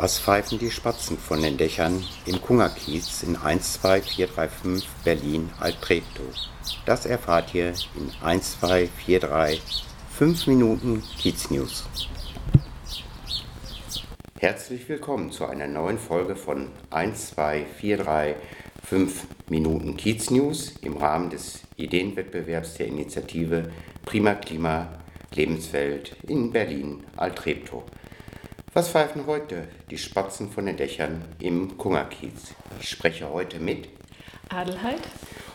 Was pfeifen die Spatzen von den Dächern im Kungerkiez in 12435 Berlin Altreptow? Das erfahrt ihr in 1243 5 Minuten Kiez News. Herzlich willkommen zu einer neuen Folge von 1243 5 Minuten Kiez News im Rahmen des Ideenwettbewerbs der Initiative Prima Klima Lebenswelt in Berlin Altreptow. Was pfeifen heute die Spatzen von den Dächern im Kungerkiez? Ich spreche heute mit Adelheid.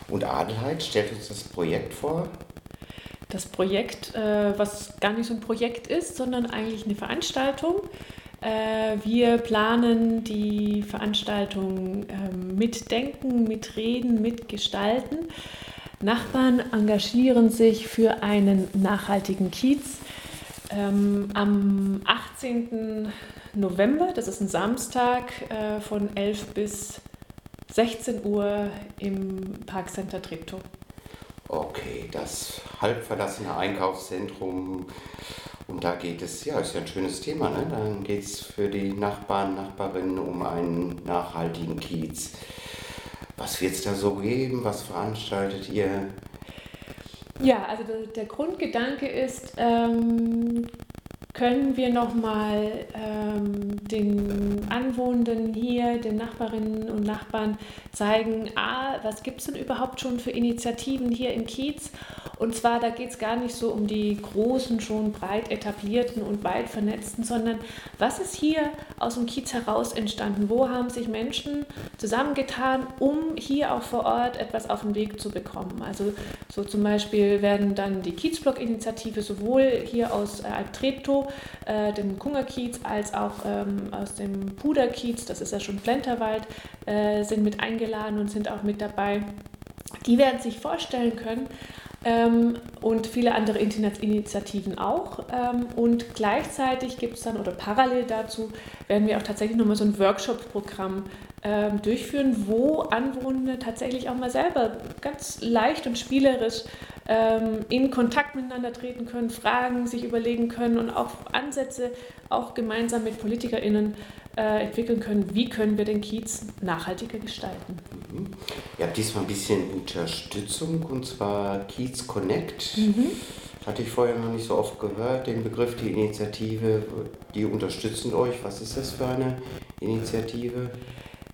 Und Adelheid stellt uns das Projekt vor. Das Projekt, äh, was gar nicht so ein Projekt ist, sondern eigentlich eine Veranstaltung. Äh, wir planen die Veranstaltung ähm, mitdenken, mitreden, mitgestalten. Nachbarn engagieren sich für einen nachhaltigen Kiez. Ähm, am 18. November, das ist ein Samstag, äh, von 11 bis 16 Uhr im Parkcenter Treptow. Okay, das halb verlassene Einkaufszentrum. Und da geht es, ja, ist ja ein schönes Thema, ne? Dann geht es für die Nachbarn, Nachbarinnen um einen nachhaltigen Kiez. Was wird es da so geben? Was veranstaltet ihr? Ja, also der, Grundgedanke ist, ähm, können wir nochmal ähm, den Anwohnenden hier, den Nachbarinnen und Nachbarn zeigen, ah, was gibt es denn überhaupt schon für Initiativen hier in Kiez und zwar, da geht es gar nicht so um die großen, schon breit etablierten und weit vernetzten, sondern was ist hier aus dem Kiez heraus entstanden? Wo haben sich Menschen zusammengetan, um hier auch vor Ort etwas auf den Weg zu bekommen? Also so zum Beispiel werden dann die Kiezblock-Initiative sowohl hier aus äh, Alptreptow, äh, dem Kungerkiez, als auch ähm, aus dem Puderkiez, das ist ja schon Plenterwald, äh, sind mit eingeladen und sind auch mit dabei. Die werden sich vorstellen können, ähm, und viele andere Internetinitiativen auch. Ähm, und gleichzeitig gibt es dann, oder parallel dazu, werden wir auch tatsächlich nochmal so ein Workshop-Programm ähm, durchführen, wo Anwohner tatsächlich auch mal selber ganz leicht und spielerisch ähm, in Kontakt miteinander treten können, Fragen sich überlegen können und auch Ansätze auch gemeinsam mit PolitikerInnen äh, entwickeln können, wie können wir den Kiez nachhaltiger gestalten. Mhm. Ihr habt diesmal ein bisschen Unterstützung und zwar Kiez Connect. Mhm. Hatte ich vorher noch nicht so oft gehört, den Begriff, die Initiative, die unterstützen euch. Was ist das für eine Initiative?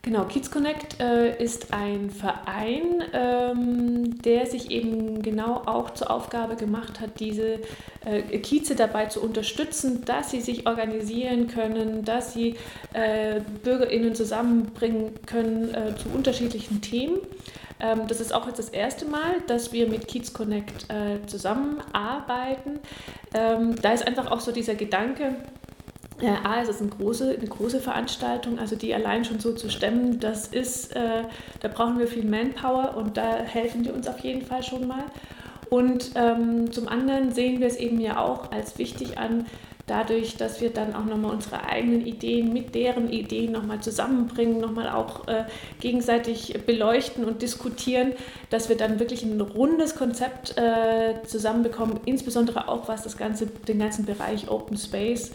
Genau, Kids Connect äh, ist ein Verein, ähm, der sich eben genau auch zur Aufgabe gemacht hat, diese äh, Kieze dabei zu unterstützen, dass sie sich organisieren können, dass sie äh, BürgerInnen zusammenbringen können äh, zu unterschiedlichen Themen. Ähm, das ist auch jetzt das erste Mal, dass wir mit Kids Connect äh, zusammenarbeiten. Ähm, da ist einfach auch so dieser Gedanke, äh, A, es ist eine große, eine große Veranstaltung, also die allein schon so zu stemmen, das ist, äh, da brauchen wir viel Manpower und da helfen die uns auf jeden Fall schon mal. Und ähm, zum anderen sehen wir es eben ja auch als wichtig an, dadurch, dass wir dann auch nochmal unsere eigenen Ideen mit deren Ideen nochmal zusammenbringen, nochmal auch äh, gegenseitig beleuchten und diskutieren, dass wir dann wirklich ein rundes Konzept äh, zusammenbekommen, insbesondere auch was das ganze, den ganzen Bereich Open Space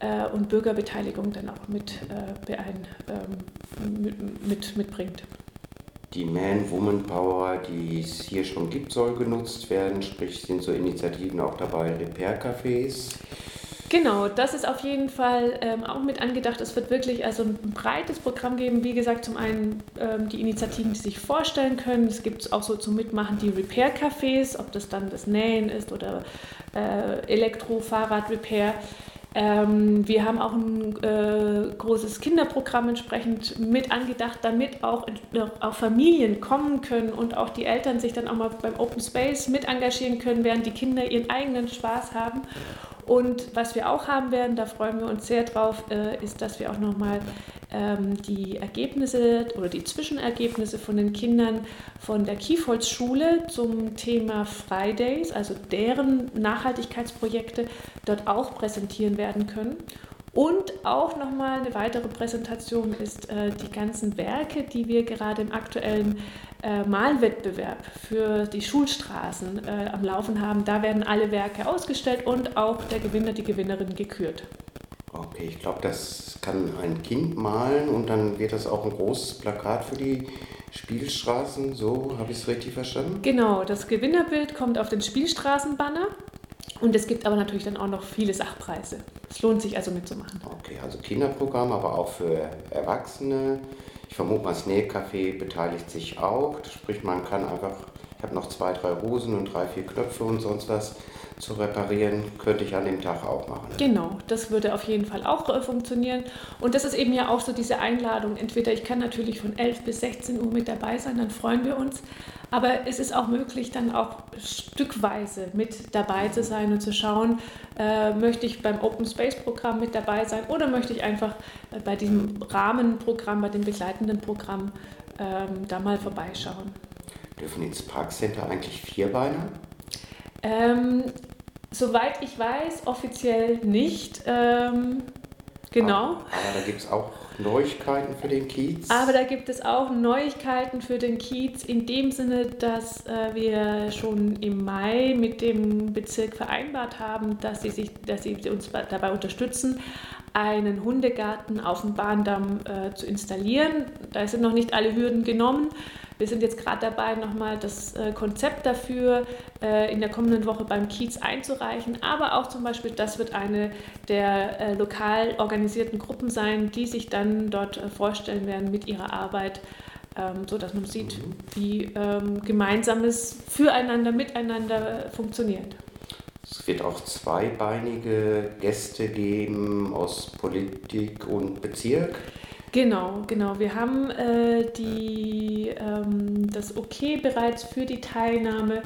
äh, und Bürgerbeteiligung dann auch mit, äh, beein, ähm, mit, mit, mitbringt. Die Man-Woman-Power, die es hier schon gibt, soll genutzt werden, sprich sind so Initiativen auch dabei, Repair-Cafés. Genau, das ist auf jeden Fall ähm, auch mit angedacht. Es wird wirklich also ein breites Programm geben. Wie gesagt, zum einen ähm, die Initiativen, die sich vorstellen können. Es gibt auch so zum Mitmachen die Repair-Cafés, ob das dann das Nähen ist oder äh, Elektro-Fahrrad-Repair. Ähm, wir haben auch ein äh, großes Kinderprogramm entsprechend mit angedacht, damit auch, auch Familien kommen können und auch die Eltern sich dann auch mal beim Open Space mit engagieren können, während die Kinder ihren eigenen Spaß haben. Und was wir auch haben werden, da freuen wir uns sehr drauf, äh, ist, dass wir auch nochmal ähm, die Ergebnisse oder die Zwischenergebnisse von den Kindern von der Kiefholz-Schule zum Thema Fridays, also deren Nachhaltigkeitsprojekte, dort auch präsentieren werden können. Und auch nochmal eine weitere Präsentation ist äh, die ganzen Werke, die wir gerade im aktuellen äh, Malwettbewerb für die Schulstraßen äh, am Laufen haben. Da werden alle Werke ausgestellt und auch der Gewinner, die Gewinnerin gekürt. Okay, ich glaube, das kann ein Kind malen und dann wird das auch ein großes Plakat für die Spielstraßen. So habe ich es richtig verstanden? Genau, das Gewinnerbild kommt auf den Spielstraßenbanner. Und es gibt aber natürlich dann auch noch viele Sachpreise. Es lohnt sich also mitzumachen. Okay, also Kinderprogramm, aber auch für Erwachsene. Ich vermute mal, das Nähcafé beteiligt sich auch. Sprich, man kann einfach, ich habe noch zwei, drei Hosen und drei, vier Knöpfe und sonst was zu reparieren, könnte ich an dem Tag auch machen. Genau, das würde auf jeden Fall auch äh, funktionieren. Und das ist eben ja auch so diese Einladung. Entweder ich kann natürlich von 11 bis 16 Uhr mit dabei sein, dann freuen wir uns. Aber es ist auch möglich, dann auch stückweise mit dabei zu sein und zu schauen, äh, möchte ich beim Open Space Programm mit dabei sein oder möchte ich einfach äh, bei diesem Rahmenprogramm, bei dem begleitenden Programm ähm, da mal vorbeischauen. Dürfen ins Parkcenter eigentlich Vierbeiner? Ähm, soweit ich weiß, offiziell nicht. Ähm, genau. Aber, aber da gibt es auch Neuigkeiten für den Kiez? Aber da gibt es auch Neuigkeiten für den Kiez in dem Sinne, dass äh, wir schon im Mai mit dem Bezirk vereinbart haben, dass sie, sich, dass sie uns dabei unterstützen, einen Hundegarten auf dem Bahndamm äh, zu installieren. Da sind noch nicht alle Hürden genommen. Wir sind jetzt gerade dabei, nochmal das äh, Konzept dafür äh, in der kommenden Woche beim Kiez einzureichen. Aber auch zum Beispiel, das wird eine der äh, lokal organisierten Gruppen sein, die sich dann dort vorstellen werden mit ihrer Arbeit, ähm, sodass man sieht, mhm. wie ähm, gemeinsames Füreinander, Miteinander funktioniert. Es wird auch zweibeinige Gäste geben aus Politik und Bezirk. Genau, genau. Wir haben äh, die, ähm, das Okay bereits für die Teilnahme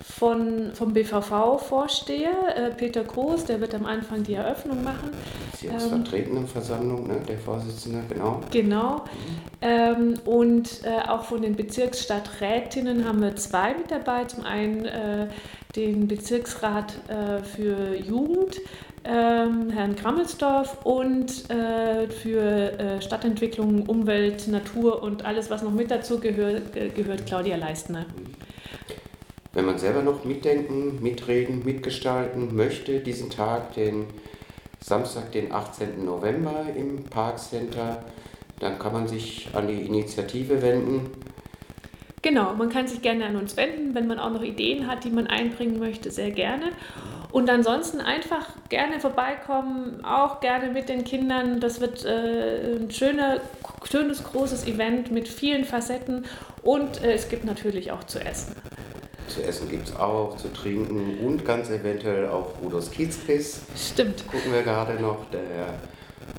von, vom BVV-Vorsteher, äh, Peter Groß, der wird am Anfang die Eröffnung machen. Bezirksvertretendenversammlung, ähm, ne? der Vorsitzende, genau. Genau. Mhm. Ähm, und äh, auch von den Bezirksstadträtinnen haben wir zwei mit dabei. Zum einen äh, den Bezirksrat äh, für Jugend, ähm, Herrn Grammelsdorf und äh, für äh, Stadtentwicklung, Umwelt, Natur und alles, was noch mit dazu gehört, gehört Claudia Leistner. Wenn man selber noch mitdenken, mitreden, mitgestalten möchte, diesen Tag, den Samstag, den 18. November im Parkcenter, dann kann man sich an die Initiative wenden. Genau, man kann sich gerne an uns wenden, wenn man auch noch Ideen hat, die man einbringen möchte, sehr gerne. Und ansonsten einfach gerne vorbeikommen, auch gerne mit den Kindern. Das wird äh, ein schöner, schönes, großes Event mit vielen Facetten und äh, es gibt natürlich auch zu essen. Zu essen gibt es auch, zu trinken und ganz eventuell auch Udos Kiezquiz. Stimmt. Gucken wir gerade noch. Der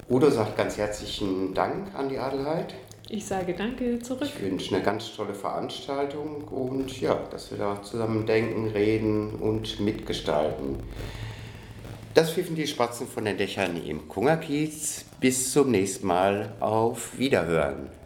Udo sagt ganz herzlichen Dank an die Adelheid. Ich sage danke zurück. Ich wünsche eine ganz tolle Veranstaltung und ja, dass wir da zusammen denken, reden und mitgestalten. Das pfiffen die Spatzen von den Dächern im Kungerkiez. Bis zum nächsten Mal. Auf Wiederhören.